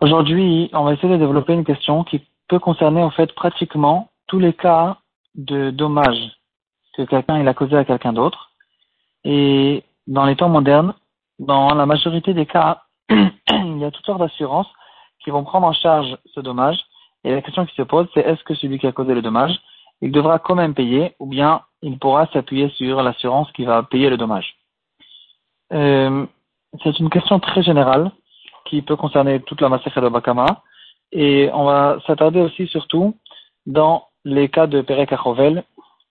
Aujourd'hui, on va essayer de développer une question qui peut concerner en fait pratiquement tous les cas de dommages que quelqu'un il a causé à quelqu'un d'autre. Et dans les temps modernes, dans la majorité des cas, il y a toutes sortes d'assurances qui vont prendre en charge ce dommage. Et la question qui se pose, c'est est-ce que celui qui a causé le dommage, il devra quand même payer ou bien il pourra s'appuyer sur l'assurance qui va payer le dommage? Euh, c'est une question très générale qui peut concerner toute la Masechet de. Et on va s'attarder aussi surtout dans les cas de Perek Achovel,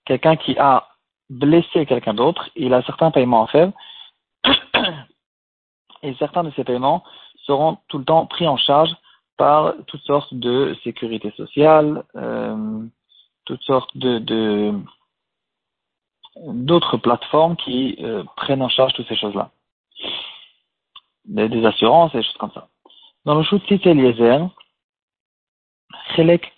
quelqu'un qui a blessé quelqu'un d'autre, il a certains paiements à faire, et certains de ces paiements seront tout le temps pris en charge par toutes sortes de sécurité sociale, euh, toutes sortes de d'autres plateformes qui euh, prennent en charge toutes ces choses-là des, assurances et des choses comme ça. Dans le Shutsit Eliezer, Chelek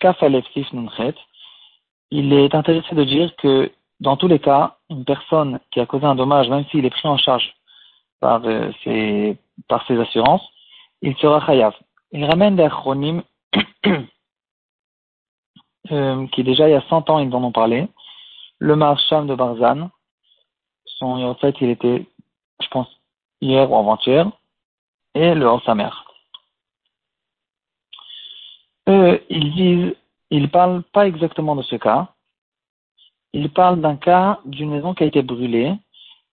il est intéressé de dire que dans tous les cas, une personne qui a causé un dommage, même s'il est pris en charge par, euh, ses, par ses assurances, il sera chayav. Il ramène des acronymes euh, qui déjà il y a 100 ans ils en ont parlé. Le marcham de Barzan, son en fait il était, je pense, hier ou avant-hier, et le mère. Eux, ils disent, ils parlent pas exactement de ce cas. Ils parlent d'un cas d'une maison qui a été brûlée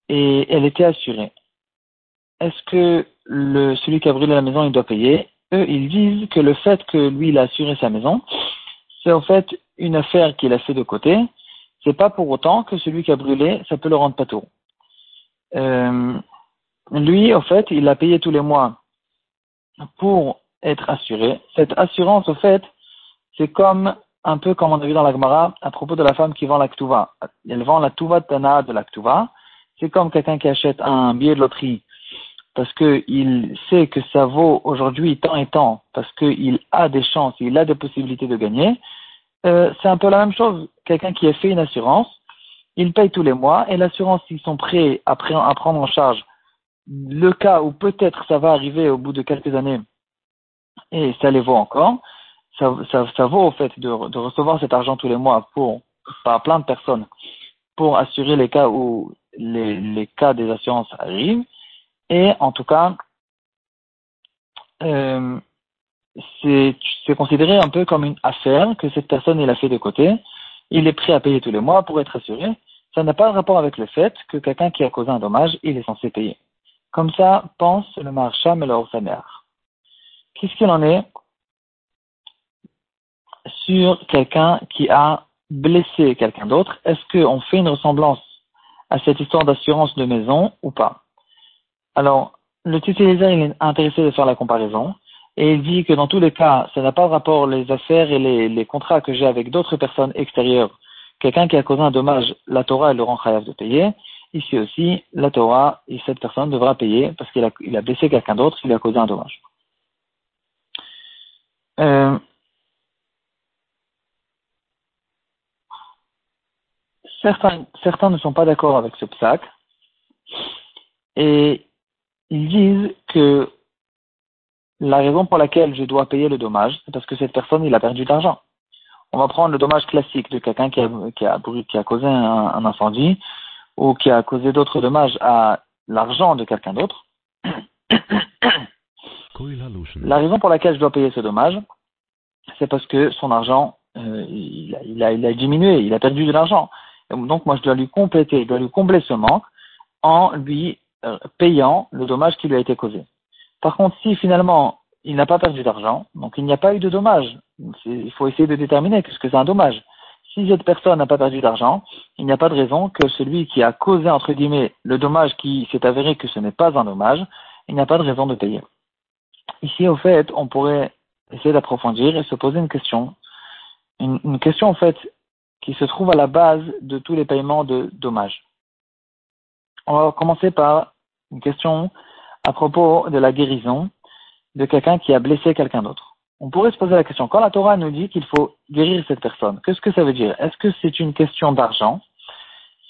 et elle était assurée. Est-ce que le, celui qui a brûlé la maison, il doit payer? Eux, ils disent que le fait que lui, il a assuré sa maison, c'est en fait une affaire qu'il a fait de côté. C'est pas pour autant que celui qui a brûlé, ça peut le rendre pas tout. Euh, lui, en fait, il a payé tous les mois pour être assuré. Cette assurance, au fait, c'est comme un peu comme on a vu dans la Gemara à propos de la femme qui vend la Ktuva. Elle vend la Tuva Tana de la Ktuva. C'est comme quelqu'un qui achète un billet de loterie parce qu'il sait que ça vaut aujourd'hui tant et tant, parce qu'il a des chances, il a des possibilités de gagner. Euh, c'est un peu la même chose. Quelqu'un qui a fait une assurance, il paye tous les mois et l'assurance, ils sont prêts à prendre en charge le cas où peut-être ça va arriver au bout de quelques années et ça les vaut encore, ça, vaut au fait de, recevoir cet argent tous les mois pour par plein de personnes pour assurer les cas où les, les cas des assurances arrivent et en tout cas euh, c'est considéré un peu comme une affaire que cette personne il a fait de côté, il est prêt à payer tous les mois pour être assuré. Ça n'a pas de rapport avec le fait que quelqu'un qui a causé un dommage, il est censé payer. Comme ça pense le Marsham et le. Qu'est-ce qu'il en est sur quelqu'un qui a blessé quelqu'un d'autre? Est-ce qu'on fait une ressemblance à cette histoire d'assurance de maison ou pas? Alors, le il est intéressé de faire la comparaison et il dit que dans tous les cas, ça n'a pas de rapport les affaires et les, contrats que j'ai avec d'autres personnes extérieures. Quelqu'un qui a causé un dommage, la Torah elle le rend de payer. Ici aussi, la Torah, et cette personne devra payer parce qu'il a, blessé quelqu'un d'autre, il a causé un dommage. Euh, certains, ne sont pas d'accord avec ce psaque et ils disent que la raison pour laquelle je dois payer le dommage, c'est parce que cette personne, il a perdu de l'argent. On va prendre le dommage classique de quelqu'un qui a causé un incendie ou qui a causé d'autres dommages à l'argent de quelqu'un d'autre, la raison pour laquelle je dois payer ce dommage, c'est parce que son argent, euh, il, a, il, a, il, a, diminué, il a perdu de l'argent. Donc moi, je dois lui compléter, je dois lui combler ce manque en lui euh, payant le dommage qui lui a été causé. Par contre, si finalement il n'a pas perdu d'argent, donc il n'y a pas eu de dommage, il faut essayer de déterminer qu'est-ce que c'est un dommage si cette personne n'a pas perdu d'argent, il n'y a pas de raison que celui qui a causé, entre guillemets, le dommage qui s'est avéré que ce n'est pas un dommage, il n'y a pas de raison de payer. Ici, au fait, on pourrait essayer d'approfondir et se poser une question. Une, question, en fait, qui se trouve à la base de tous les paiements de dommages. On va commencer par une question à propos de la guérison de quelqu'un qui a blessé quelqu'un d'autre on pourrait se poser la question, quand la Torah nous dit qu'il faut guérir cette personne, qu'est-ce que ça veut dire? Est-ce que c'est une question d'argent?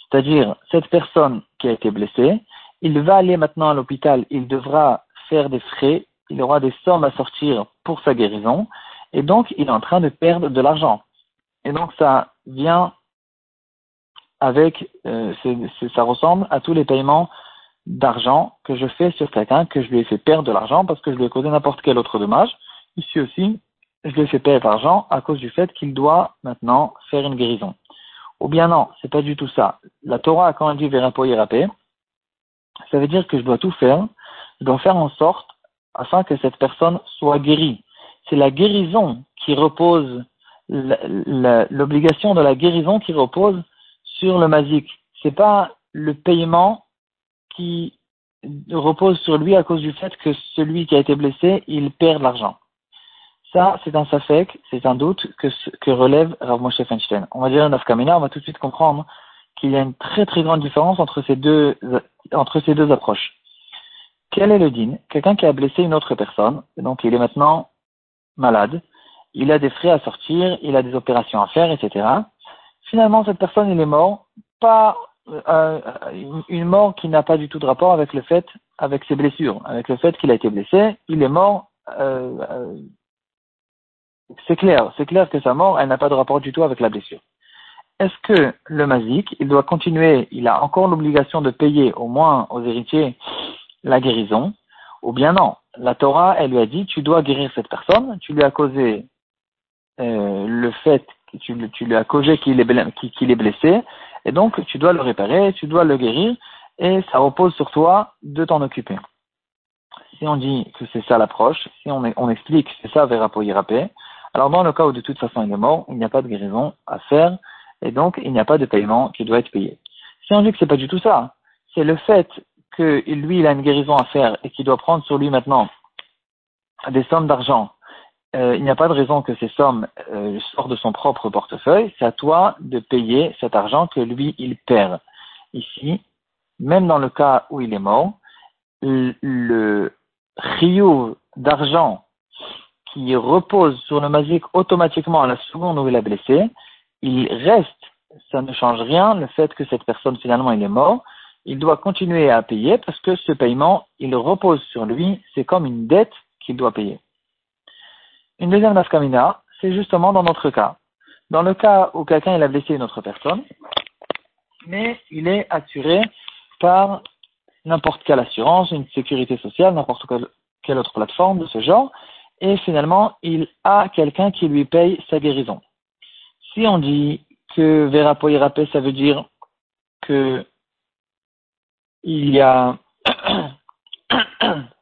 C'est-à-dire, cette personne qui a été blessée, il va aller maintenant à l'hôpital, il devra faire des frais, il aura des sommes à sortir pour sa guérison, et donc il est en train de perdre de l'argent. Et donc ça vient avec, euh, ça ressemble à tous les paiements d'argent que je fais sur quelqu'un que je lui ai fait perdre de l'argent parce que je lui ai causé n'importe quel autre dommage. Ici aussi, je lui ai fait perdre l'argent à cause du fait qu'il doit maintenant faire une guérison. Ou bien non, c'est pas du tout ça. La Torah quand même dit Verapo ça veut dire que je dois tout faire, je dois faire en sorte afin que cette personne soit guérie. C'est la guérison qui repose, l'obligation de la guérison qui repose sur le mazik. C'est pas le paiement qui repose sur lui à cause du fait que celui qui a été blessé, il perd l'argent. Ça, c'est un safek, c'est un doute que, relève Rav Moshe Feinstein. On va dire un on va tout de suite comprendre qu'il y a une très très grande différence entre ces deux, approches. Quel est le din? Quelqu'un qui a blessé une autre personne, donc il est maintenant malade, il a des frais à sortir, il a des opérations à faire, etc. Finalement, cette personne, il est mort, pas euh, une mort qui n'a pas du tout de rapport avec le fait, avec ses blessures, avec le fait qu'il a été blessé, il est mort. Euh, euh, c'est clair, c'est clair que sa mort, elle n'a pas de rapport du tout avec la blessure. Est-ce que le mazik, il doit continuer, il a encore l'obligation de payer au moins aux héritiers la guérison, ou bien non? La Torah, elle lui a dit, tu dois guérir cette personne, tu lui as causé euh, le fait, tu, tu lui as causé qu'il est, blessé, et donc, tu dois le réparer, tu dois le guérir, et ça repose sur toi de t'en occuper. Si on dit que c'est ça l'approche, si on, on explique que c'est ça Verapo Irapé, alors dans le cas où de toute façon il est mort, il n'y a pas de guérison à faire, et donc il n'y a pas de paiement qui doit être payé. Si on dit que c'est pas du tout ça, c'est le fait que lui il a une guérison à faire et qu'il doit prendre sur lui maintenant des sommes d'argent euh, il n'y a pas de raison que ces sommes euh, sortent de son propre portefeuille. C'est à toi de payer cet argent que lui, il perd. Ici, même dans le cas où il est mort, le rio d'argent qui repose sur le magique automatiquement à la seconde où il a blessé, il reste, ça ne change rien, le fait que cette personne finalement il est mort, il doit continuer à payer parce que ce paiement, il repose sur lui, c'est comme une dette qu'il doit payer. Une deuxième nafkamina, c'est justement dans notre cas. Dans le cas où quelqu'un a blessé une autre personne, mais il est assuré par n'importe quelle assurance, une sécurité sociale, n'importe quelle autre plateforme de ce genre, et finalement, il a quelqu'un qui lui paye sa guérison. Si on dit que Vera Poirapé, ça veut dire que il y a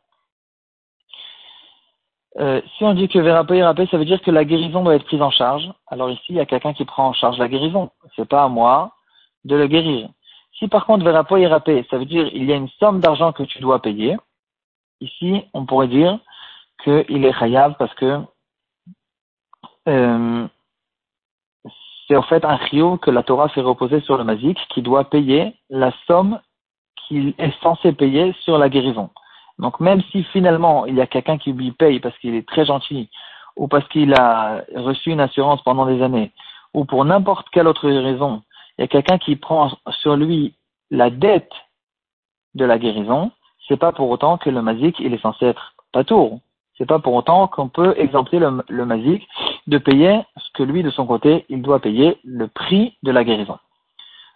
Euh, si on dit que ça veut dire que la guérison doit être prise en charge. Alors ici, il y a quelqu'un qui prend en charge la guérison. C'est pas à moi de le guérir. Si par contre Verapé Rapé, ça veut dire il y a une somme d'argent que tu dois payer. Ici, on pourrait dire qu'il est khayab parce que euh, c'est en fait un rio que la Torah fait reposer sur le mazik qui doit payer la somme qu'il est censé payer sur la guérison. Donc même si finalement il y a quelqu'un qui lui paye parce qu'il est très gentil, ou parce qu'il a reçu une assurance pendant des années, ou pour n'importe quelle autre raison, il y a quelqu'un qui prend sur lui la dette de la guérison, c'est pas pour autant que le mazik il est censé être patour. C'est pas pour autant qu'on peut exempter le, le de payer ce que lui de son côté il doit payer le prix de la guérison.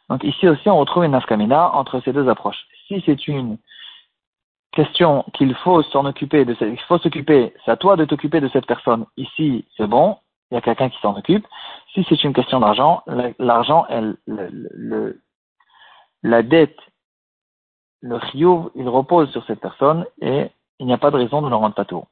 Donc ici aussi on retrouve une nafkamina entre ces deux approches. Si c'est une question qu'il faut s'en occuper, de il faut s'occuper, c'est à toi de t'occuper de cette personne. Ici, c'est bon, il y a quelqu'un qui s'en occupe. Si c'est une question d'argent, l'argent, le, la dette, le rio, il repose sur cette personne et il n'y a pas de raison de le rendre pas tout.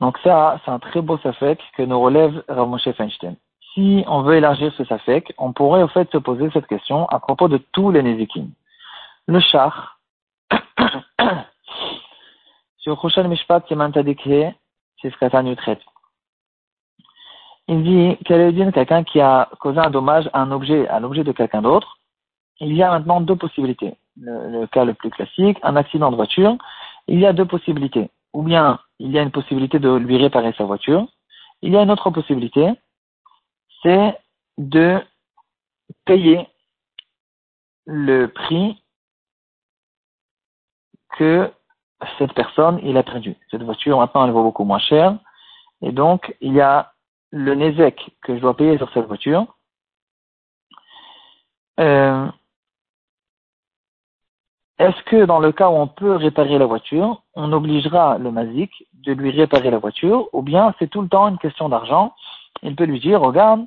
Donc ça, c'est un très beau safek que nous relève Rav Moshe Feinstein. Si on veut élargir ce safek, on pourrait au fait se poser cette question à propos de tous les Nezikim. Le char, sur Mishpat c'est ce Il dit quel est le quelqu'un qui a causé un dommage à un objet, à l'objet de quelqu'un d'autre? Il y a maintenant deux possibilités. Le, le, cas le plus classique, un accident de voiture. Il y a deux possibilités. Ou bien il y a une possibilité de lui réparer sa voiture. Il y a une autre possibilité, c'est de payer le prix que cette personne, il a perdu. Cette voiture, maintenant, elle vaut beaucoup moins cher. Et donc, il y a le Nezek que je dois payer sur cette voiture. Euh, est-ce que dans le cas où on peut réparer la voiture, on obligera le Mazik de lui réparer la voiture, ou bien c'est tout le temps une question d'argent? Il peut lui dire, regarde,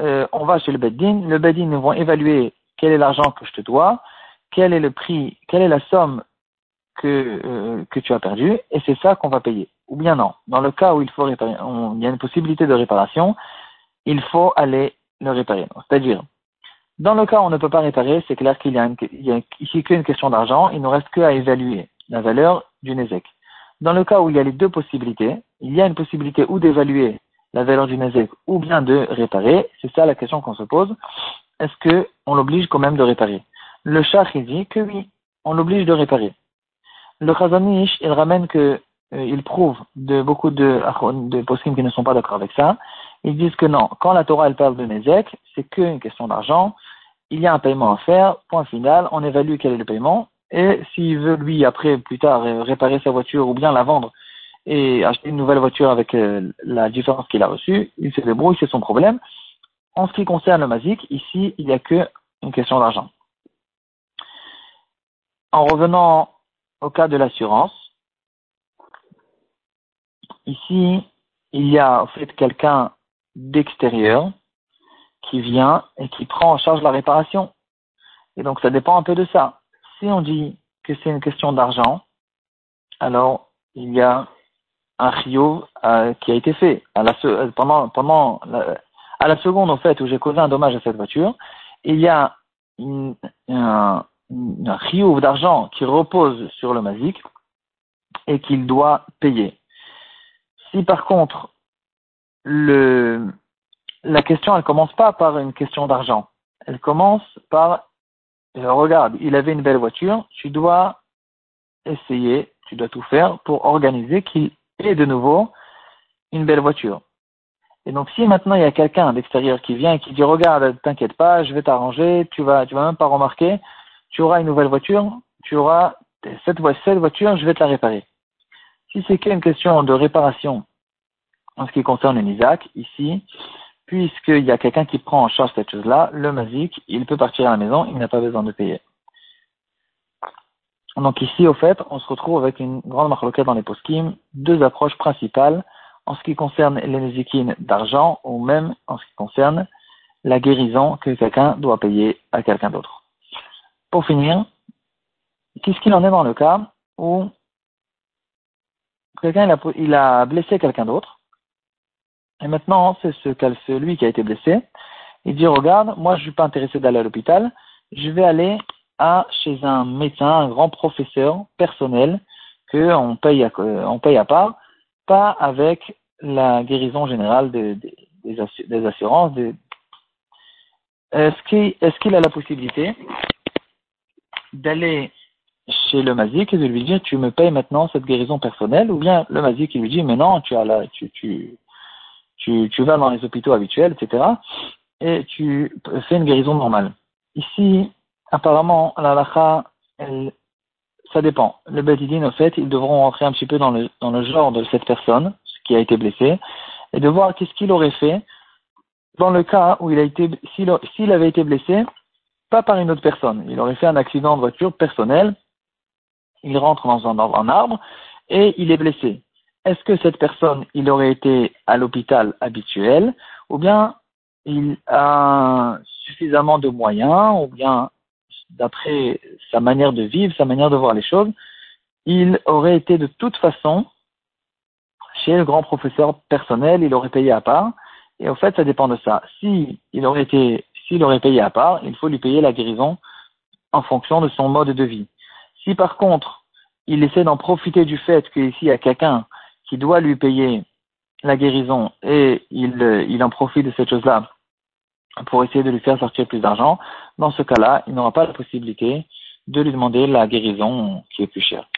euh, on va chez le Beddin, le Beddin vont évaluer quel est l'argent que je te dois, quel est le prix, quelle est la somme que, euh, que tu as perdue, et c'est ça qu'on va payer. Ou bien non. Dans le cas où il faut réparer, il y a une possibilité de réparation, il faut aller le réparer. C'est-à-dire, dans le cas où on ne peut pas réparer, c'est clair qu'il y a, une, il a ici qu'une question d'argent, il ne reste qu'à évaluer la valeur du Nezek. Dans le cas où il y a les deux possibilités, il y a une possibilité ou d'évaluer la valeur du Nezek ou bien de réparer. C'est ça la question qu'on se pose. Est-ce que on l'oblige quand même de réparer? Le chat il dit que oui, on l'oblige de réparer. Le Khazanish, il ramène que euh, il prouve de beaucoup de, de qui ne sont pas d'accord avec ça. Ils disent que non, quand la Torah elle parle de Nezek, c'est qu'une question d'argent. Il y a un paiement à faire, point final, on évalue quel est le paiement, et s'il veut lui après plus tard réparer sa voiture ou bien la vendre et acheter une nouvelle voiture avec euh, la différence qu'il a reçue, il se débrouille, c'est son problème. En ce qui concerne le Mazik, ici, il n'y a que une question d'argent. En revenant au cas de l'assurance, ici, il y a en fait quelqu'un d'extérieur qui vient et qui prend en charge la réparation. Et donc ça dépend un peu de ça. Si on dit que c'est une question d'argent, alors il y a un rio euh, qui a été fait à la, euh, à la seconde en fait où j'ai causé un dommage à cette voiture, il y a un, un rio d'argent qui repose sur le Mazik et qu'il doit payer. Si par contre le, la question, elle commence pas par une question d'argent. Elle commence par, euh, regarde, il avait une belle voiture, tu dois essayer, tu dois tout faire pour organiser qu'il ait de nouveau une belle voiture. Et donc, si maintenant il y a quelqu'un d'extérieur qui vient et qui dit, regarde, t'inquiète pas, je vais t'arranger, tu vas, tu vas même pas remarquer, tu auras une nouvelle voiture, tu auras cette, voiture, je vais te la réparer. Si c'est qu'une question de réparation en ce qui concerne une Isaac, ici, puisqu'il y a quelqu'un qui prend en charge cette chose-là, le mazik, il peut partir à la maison, il n'a pas besoin de payer. Donc ici, au fait, on se retrouve avec une grande marque dans les poskim, deux approches principales en ce qui concerne les nezikines d'argent ou même en ce qui concerne la guérison que quelqu'un doit payer à quelqu'un d'autre. Pour finir, qu'est-ce qu'il en est dans le cas où quelqu'un il a blessé quelqu'un d'autre et maintenant, c'est ce, celui qui a été blessé. Il dit, regarde, moi je ne suis pas intéressé d'aller à l'hôpital, je vais aller à, chez un médecin, un grand professeur personnel, qu'on paye, à, on paye à part, pas avec la guérison générale des, assurances. Est-ce qu'il a la possibilité d'aller chez le mazik et de lui dire tu me payes maintenant cette guérison personnelle? Ou bien le mazik qui lui dit mais non tu as la, tu, tu, tu, tu vas dans les hôpitaux habituels, etc. Et tu fais une guérison normale. Ici, apparemment, la lacha, ça dépend. Le Bedidin, au fait, ils devront rentrer un petit peu dans le, dans le genre de cette personne qui a été blessée et de voir qu'est-ce qu'il aurait fait dans le cas où il a été, s'il avait été blessé, pas par une autre personne. Il aurait fait un accident de voiture personnel, il rentre dans un, dans un arbre et il est blessé est-ce que cette personne, il aurait été à l'hôpital habituel, ou bien il a suffisamment de moyens, ou bien d'après sa manière de vivre, sa manière de voir les choses, il aurait été de toute façon chez le grand professeur personnel, il aurait payé à part, et au fait, ça dépend de ça. Si il aurait s'il aurait payé à part, il faut lui payer la guérison en fonction de son mode de vie. Si par contre, il essaie d'en profiter du fait qu'ici il y a quelqu'un qui doit lui payer la guérison et il, euh, il en profite de cette chose-là pour essayer de lui faire sortir plus d'argent, dans ce cas-là, il n'aura pas la possibilité de lui demander la guérison qui est plus chère.